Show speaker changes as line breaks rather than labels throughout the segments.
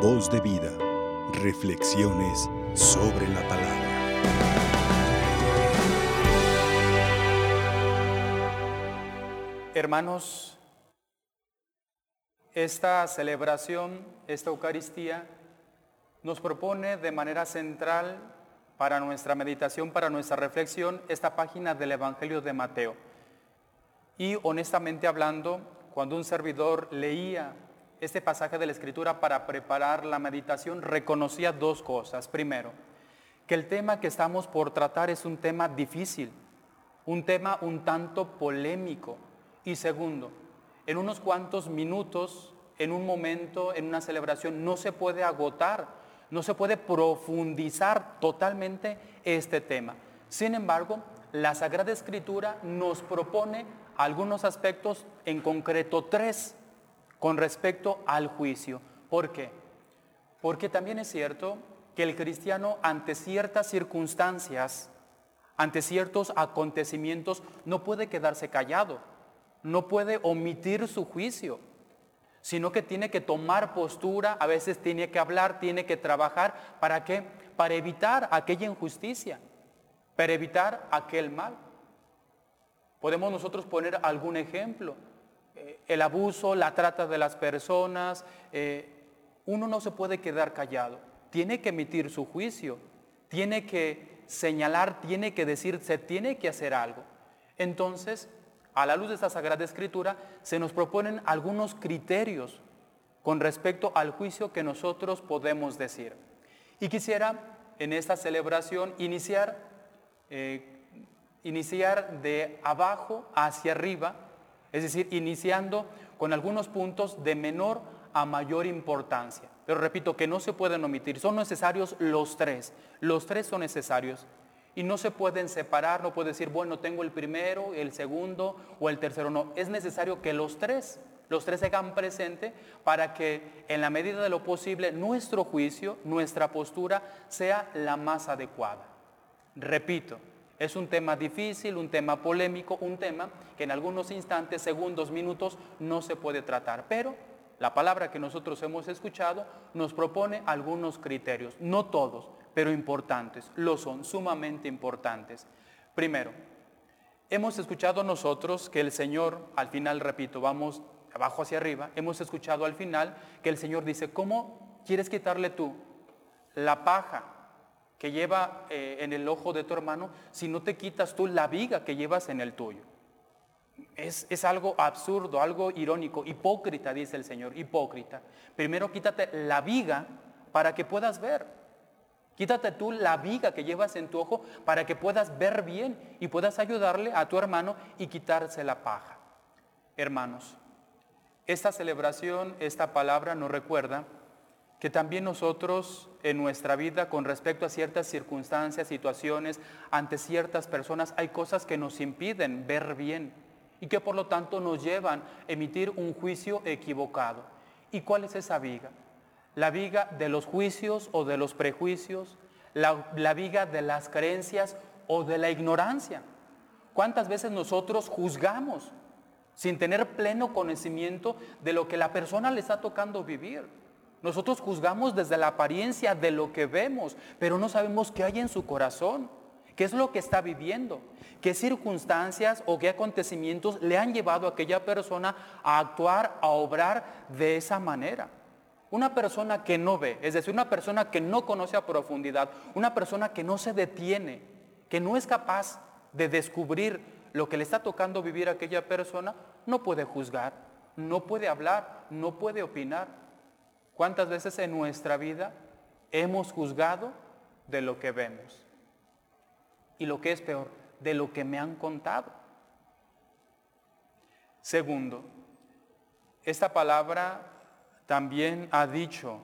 Voz de vida. Reflexiones sobre la palabra.
Hermanos, esta celebración, esta Eucaristía, nos propone de manera central para nuestra meditación, para nuestra reflexión, esta página del Evangelio de Mateo. Y honestamente hablando, cuando un servidor leía este pasaje de la Escritura para preparar la meditación, reconocía dos cosas. Primero, que el tema que estamos por tratar es un tema difícil, un tema un tanto polémico. Y segundo, en unos cuantos minutos, en un momento, en una celebración, no se puede agotar, no se puede profundizar totalmente este tema. Sin embargo, la Sagrada Escritura nos propone algunos aspectos, en concreto tres, con respecto al juicio. ¿Por qué? Porque también es cierto que el cristiano ante ciertas circunstancias, ante ciertos acontecimientos, no puede quedarse callado, no puede omitir su juicio, sino que tiene que tomar postura, a veces tiene que hablar, tiene que trabajar, ¿para qué? Para evitar aquella injusticia, para evitar aquel mal. Podemos nosotros poner algún ejemplo. Eh, el abuso, la trata de las personas. Eh, uno no se puede quedar callado. Tiene que emitir su juicio. Tiene que señalar, tiene que decir, se tiene que hacer algo. Entonces, a la luz de esta Sagrada Escritura, se nos proponen algunos criterios con respecto al juicio que nosotros podemos decir. Y quisiera en esta celebración iniciar eh, iniciar de abajo hacia arriba, es decir, iniciando con algunos puntos de menor a mayor importancia. Pero repito, que no se pueden omitir, son necesarios los tres, los tres son necesarios. Y no se pueden separar, no puede decir, bueno, tengo el primero, el segundo o el tercero, no, es necesario que los tres, los tres se hagan para que en la medida de lo posible nuestro juicio, nuestra postura sea la más adecuada. Repito, es un tema difícil, un tema polémico, un tema que en algunos instantes, segundos, minutos no se puede tratar. Pero la palabra que nosotros hemos escuchado nos propone algunos criterios, no todos, pero importantes, lo son, sumamente importantes. Primero, hemos escuchado nosotros que el Señor, al final, repito, vamos abajo hacia arriba, hemos escuchado al final que el Señor dice, ¿cómo quieres quitarle tú la paja que lleva eh, en el ojo de tu hermano si no te quitas tú la viga que llevas en el tuyo. Es, es, algo absurdo, algo irónico, hipócrita, dice el Señor, hipócrita. Primero quítate la viga para que puedas ver. Quítate tú la viga que llevas en tu ojo para que puedas ver bien y puedas ayudarle a tu hermano y quitarse la paja. Hermanos, esta celebración, esta palabra nos recuerda que también nosotros en nuestra vida con respecto a ciertas circunstancias, situaciones, ante ciertas personas, hay cosas que nos impiden ver bien y que por lo tanto nos llevan a emitir un juicio equivocado. ¿Y cuál es esa viga? La viga de los juicios o de los prejuicios, la, la viga de las creencias o de la ignorancia. ¿Cuántas veces nosotros juzgamos sin tener pleno conocimiento de lo que la persona le está tocando vivir? Nosotros juzgamos desde la apariencia de lo que vemos, pero no sabemos qué hay en su corazón, qué es lo que está viviendo, qué circunstancias o qué acontecimientos le han llevado a aquella persona a actuar, a obrar de esa manera. Una persona que no ve, es decir, una persona que no conoce a profundidad, una persona que no se detiene, que no es capaz de descubrir lo que le está tocando vivir a aquella persona, no puede juzgar, no puede hablar, no puede opinar. ¿Cuántas veces en nuestra vida hemos juzgado de lo que vemos? Y lo que es peor, de lo que me han contado. Segundo, esta palabra también ha dicho,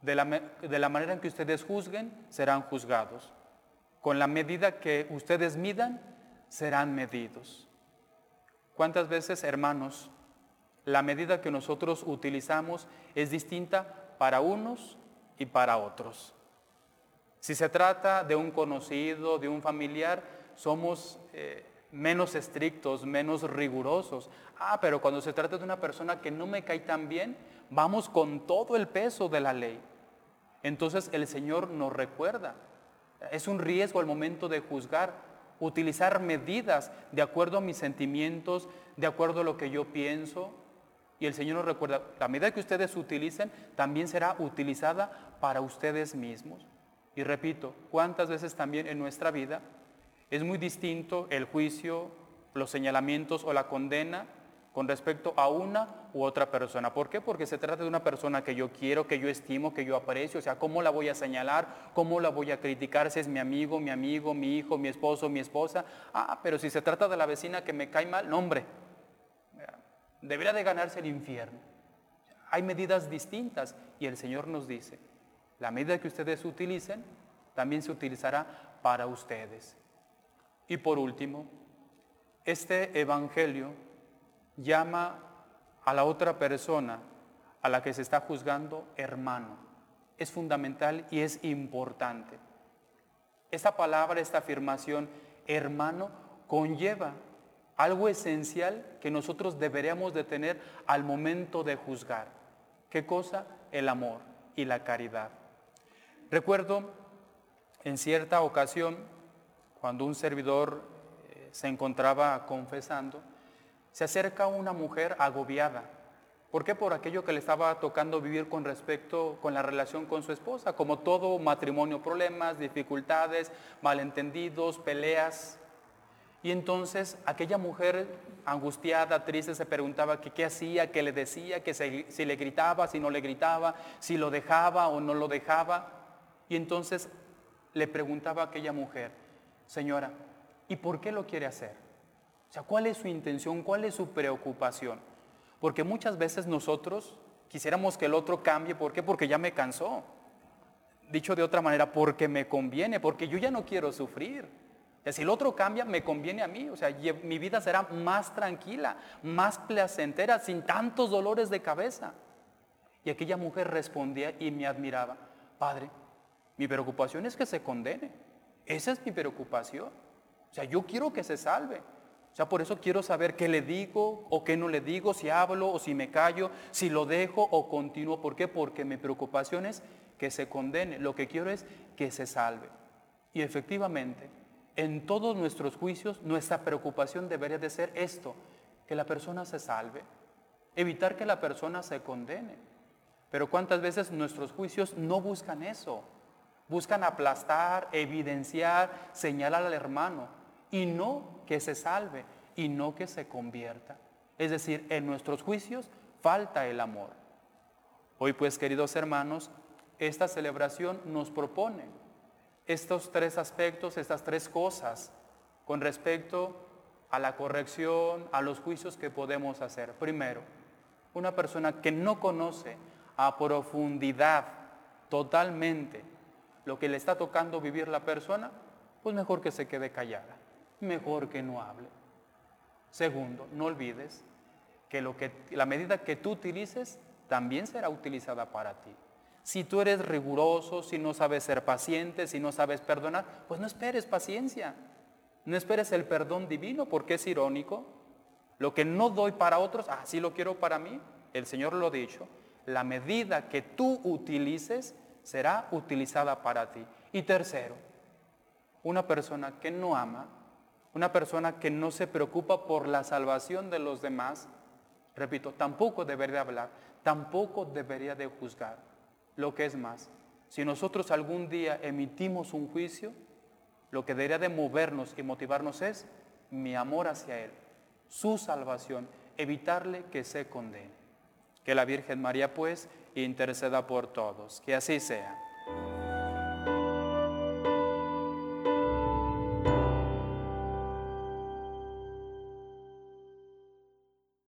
de la, de la, manera en que ustedes juzguen, serán juzgados. Con la medida que ustedes midan, serán medidos. ¿Cuántas veces, hermanos, la medida que nosotros utilizamos es distinta para unos y para otros. Si se trata de un conocido, de un familiar, somos eh, menos estrictos, menos rigurosos. Ah, pero cuando se trata de una persona que no me cae tan bien, vamos con todo el peso de la ley. Entonces el Señor nos recuerda, es un riesgo al momento de juzgar, utilizar medidas de acuerdo a mis sentimientos, de acuerdo a lo que yo pienso. Y el Señor nos recuerda, la medida que ustedes utilicen también será utilizada para ustedes mismos. Y repito, ¿cuántas veces también en nuestra vida es muy distinto el juicio, los señalamientos o la condena con respecto a una u otra persona. ¿Por qué? Porque se trata de una persona que yo quiero, que yo estimo, que yo aprecio. O sea, ¿cómo la voy a señalar? ¿Cómo la voy a criticar si es mi amigo, mi amigo, mi hijo, mi esposo, mi esposa? Ah, pero si se trata de la vecina que me cae mal, no hombre. Debería de ganarse el infierno. Hay medidas distintas y el Señor nos dice, la medida que ustedes utilicen también se utilizará para ustedes. Y por último, este Evangelio llama a la otra persona a la que se está juzgando hermano. Es fundamental y es importante. Esta palabra, esta afirmación, hermano, conlleva algo esencial que nosotros deberíamos de tener al momento de juzgar. ¿Qué cosa? El amor y la caridad. Recuerdo en cierta ocasión, cuando un servidor eh, se encontraba confesando, se acerca una mujer agobiada. ¿Por qué? Por aquello que le estaba tocando vivir con respecto con la relación con su esposa, como todo matrimonio, problemas, dificultades, malentendidos, peleas. Y entonces aquella mujer angustiada, triste, se preguntaba qué hacía, qué le decía, que si le gritaba, si no le gritaba, si lo dejaba o no lo dejaba. Y entonces le preguntaba a aquella mujer, señora, ¿y por qué lo quiere hacer? O sea, ¿cuál es su intención? ¿Cuál es su preocupación? Porque muchas veces nosotros quisiéramos que el otro cambie. ¿Por qué? Porque ya me cansó. Dicho de otra manera, porque me conviene, porque yo ya no quiero sufrir. Si el otro cambia, me conviene a mí. O sea, mi vida será más tranquila, más placentera, sin tantos dolores de cabeza. Y aquella mujer respondía y me admiraba, Padre, mi preocupación es que se condene. Esa es mi preocupación. O sea, yo quiero que se salve. O sea, por eso quiero saber qué le digo o qué no le digo, si hablo o si me callo, si lo dejo o continúo. ¿Por qué? Porque mi preocupación es que se condene. Lo que quiero es que se salve. Y efectivamente, en todos nuestros juicios, nuestra preocupación debería de ser esto, que la persona se salve, evitar que la persona se condene. Pero cuántas veces nuestros juicios no buscan eso. Buscan aplastar, evidenciar, señalar al hermano y no que se salve y no que se convierta. Es decir, en nuestros juicios falta el amor. Hoy pues, queridos hermanos, esta celebración nos propone estos tres aspectos, estas tres cosas con respecto a la corrección, a los juicios que podemos hacer. Primero, una persona que no conoce a profundidad totalmente lo que le está tocando vivir la persona, pues mejor que se quede callada, mejor que no hable. Segundo, no olvides que, lo que la medida que tú utilices también será utilizada para ti. Si tú eres riguroso, si no sabes ser paciente, si no sabes perdonar, pues no esperes paciencia. No esperes el perdón divino porque es irónico. Lo que no doy para otros, así lo quiero para mí. El Señor lo ha dicho. La medida que tú utilices será utilizada para ti. Y tercero, una persona que no ama, una persona que no se preocupa por la salvación de los demás, repito, tampoco debería hablar, tampoco debería de juzgar. Lo que es más, si nosotros algún día emitimos un juicio, lo que debería de movernos y motivarnos es mi amor hacia Él, su salvación, evitarle que se condene. Que la Virgen María pues interceda por todos. Que así sea.